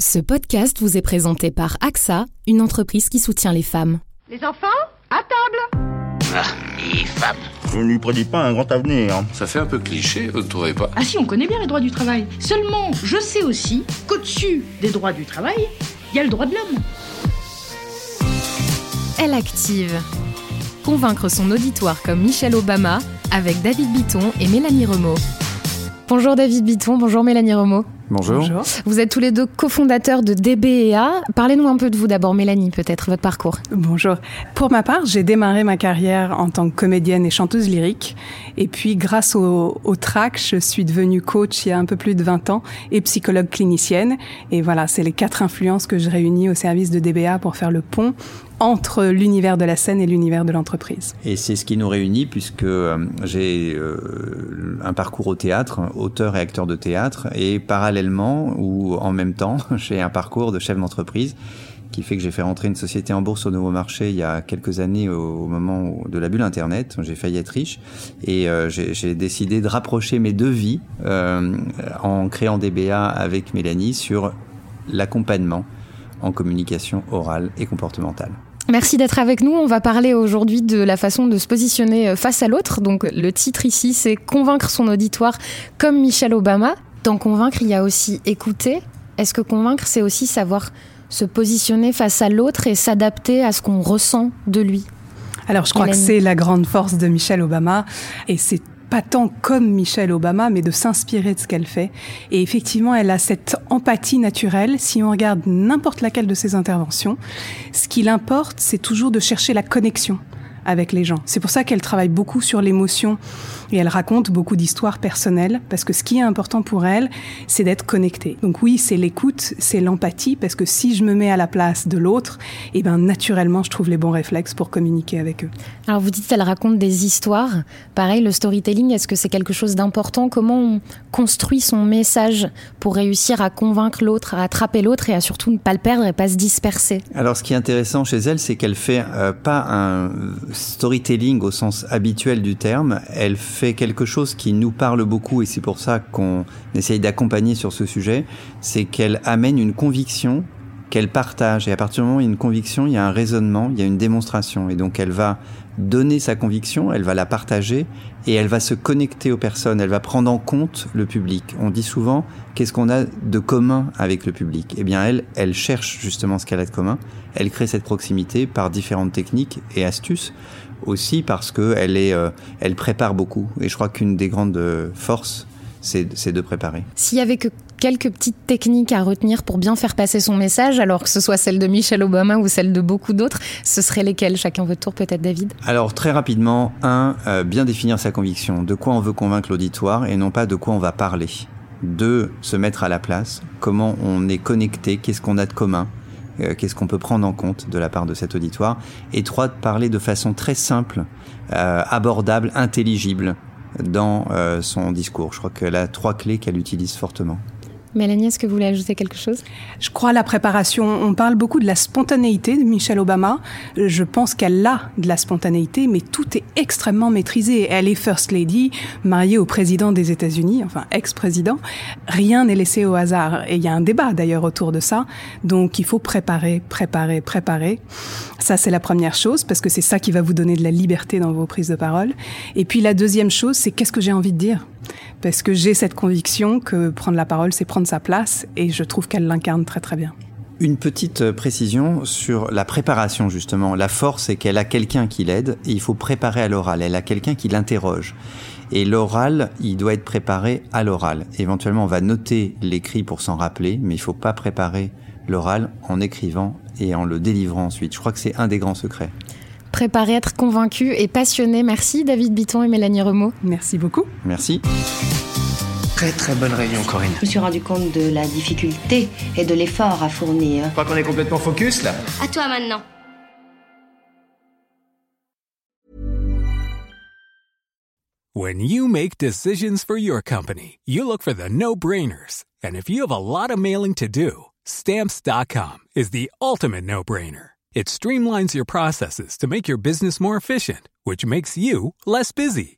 Ce podcast vous est présenté par AXA, une entreprise qui soutient les femmes. Les enfants, à table Je ne lui prédis pas un grand avenir. Ça fait un peu cliché, vous ne trouvez pas? Ah si, on connaît bien les droits du travail. Seulement, je sais aussi qu'au-dessus des droits du travail, il y a le droit de l'homme. Elle active. Convaincre son auditoire comme Michelle Obama avec David Bitton et Mélanie Renaud. Bonjour David Bitton, bonjour Mélanie Renaud. Bonjour. Vous êtes tous les deux cofondateurs de DBEA. Parlez-nous un peu de vous d'abord, Mélanie, peut-être, votre parcours. Bonjour. Pour ma part, j'ai démarré ma carrière en tant que comédienne et chanteuse lyrique. Et puis, grâce au, au track, je suis devenue coach il y a un peu plus de 20 ans et psychologue clinicienne. Et voilà, c'est les quatre influences que je réunis au service de DBA pour faire le pont entre l'univers de la scène et l'univers de l'entreprise. Et c'est ce qui nous réunit puisque euh, j'ai euh, un parcours au théâtre, auteur et acteur de théâtre, et parallèlement ou en même temps, j'ai un parcours de chef d'entreprise qui fait que j'ai fait rentrer une société en bourse au nouveau marché il y a quelques années au, moment de la bulle Internet. J'ai failli être riche et euh, j'ai décidé de rapprocher mes deux vies euh, en créant DBA avec Mélanie sur l'accompagnement en communication orale et comportementale. Merci d'être avec nous. On va parler aujourd'hui de la façon de se positionner face à l'autre. Donc le titre ici, c'est Convaincre son auditoire comme Michelle Obama. Dans convaincre, il y a aussi écouter. Est-ce que convaincre, c'est aussi savoir se positionner face à l'autre et s'adapter à ce qu'on ressent de lui? Alors je crois Hélène. que c'est la grande force de Michelle Obama et c'est pas tant comme Michelle Obama, mais de s'inspirer de ce qu'elle fait. Et effectivement, elle a cette empathie naturelle. Si on regarde n'importe laquelle de ses interventions, ce qui l'importe, c'est toujours de chercher la connexion avec les gens. C'est pour ça qu'elle travaille beaucoup sur l'émotion et elle raconte beaucoup d'histoires personnelles parce que ce qui est important pour elle, c'est d'être connectée. Donc oui, c'est l'écoute, c'est l'empathie parce que si je me mets à la place de l'autre, eh ben naturellement, je trouve les bons réflexes pour communiquer avec eux. Alors vous dites qu'elle raconte des histoires. Pareil, le storytelling, est-ce que c'est quelque chose d'important? Comment on construit son message pour réussir à convaincre l'autre, à attraper l'autre et à surtout ne pas le perdre et pas se disperser? Alors, ce qui est intéressant chez elle, c'est qu'elle fait euh, pas un storytelling au sens habituel du terme. Elle fait quelque chose qui nous parle beaucoup et c'est pour ça qu'on essaye d'accompagner sur ce sujet. C'est qu'elle amène une conviction qu'elle partage. Et à partir du moment où il y a une conviction, il y a un raisonnement, il y a une démonstration. Et donc, elle va donner sa conviction, elle va la partager et elle va se connecter aux personnes, elle va prendre en compte le public. On dit souvent, qu'est-ce qu'on a de commun avec le public? Eh bien, elle, elle cherche justement ce qu'elle a de commun. Elle crée cette proximité par différentes techniques et astuces, aussi parce que elle est, euh, elle prépare beaucoup. Et je crois qu'une des grandes forces, c'est de préparer. S'il y avait que quelques petites techniques à retenir pour bien faire passer son message, alors que ce soit celle de Michelle Obama ou celle de beaucoup d'autres, ce seraient lesquelles? Chacun votre tour, peut-être David Alors très rapidement, un, euh, bien définir sa conviction, de quoi on veut convaincre l'auditoire et non pas de quoi on va parler. Deux, se mettre à la place, comment on est connecté, qu'est-ce qu'on a de commun, euh, qu'est-ce qu'on peut prendre en compte de la part de cet auditoire? Et trois, de parler de façon très simple, euh, abordable, intelligible dans son discours. Je crois qu'elle a trois clés qu'elle utilise fortement. Mélanie, est-ce que vous voulez ajouter quelque chose? Je crois à la préparation. On parle beaucoup de la spontanéité de Michelle Obama. Je pense qu'elle a de la spontanéité, mais tout est extrêmement maîtrisé. Elle est First Lady, mariée au président des États-Unis, enfin ex-président. Rien n'est laissé au hasard. Et il y a un débat d'ailleurs autour de ça. Donc il faut préparer, préparer, préparer. Ça, c'est la première chose, parce que c'est ça qui va vous donner de la liberté dans vos prises de parole. Et puis la deuxième chose, c'est qu'est-ce que j'ai envie de dire? Parce que j'ai cette conviction que prendre la parole, c'est prendre sa place, et je trouve qu'elle l'incarne très très bien. Une petite euh, précision sur la préparation justement. La force, c'est qu'elle a quelqu'un qui l'aide et il faut préparer à l'oral. Elle a quelqu'un qui l'interroge. Et l'oral, il doit être préparé à l'oral. Éventuellement, on va noter l'écrit pour s'en rappeler, mais il faut pas préparer l'oral en écrivant et en le délivrant ensuite. Je crois que c'est un des grands secrets. Préparer, être convaincu et passionné. Merci David Bitton et Mélanie Remo. Merci beaucoup. Merci. Très très bonne réunion Corinne. Je me suis rendu compte de la difficulté et de l'effort à fournir. Je crois qu'on est complètement focus là. À toi maintenant. When you make decisions for your company, you look for the no-brainers. And if you have a lot of mailing to do, Stamps.com is the ultimate no brainer. It streamlines your processes to make your business more efficient, which makes you less busy.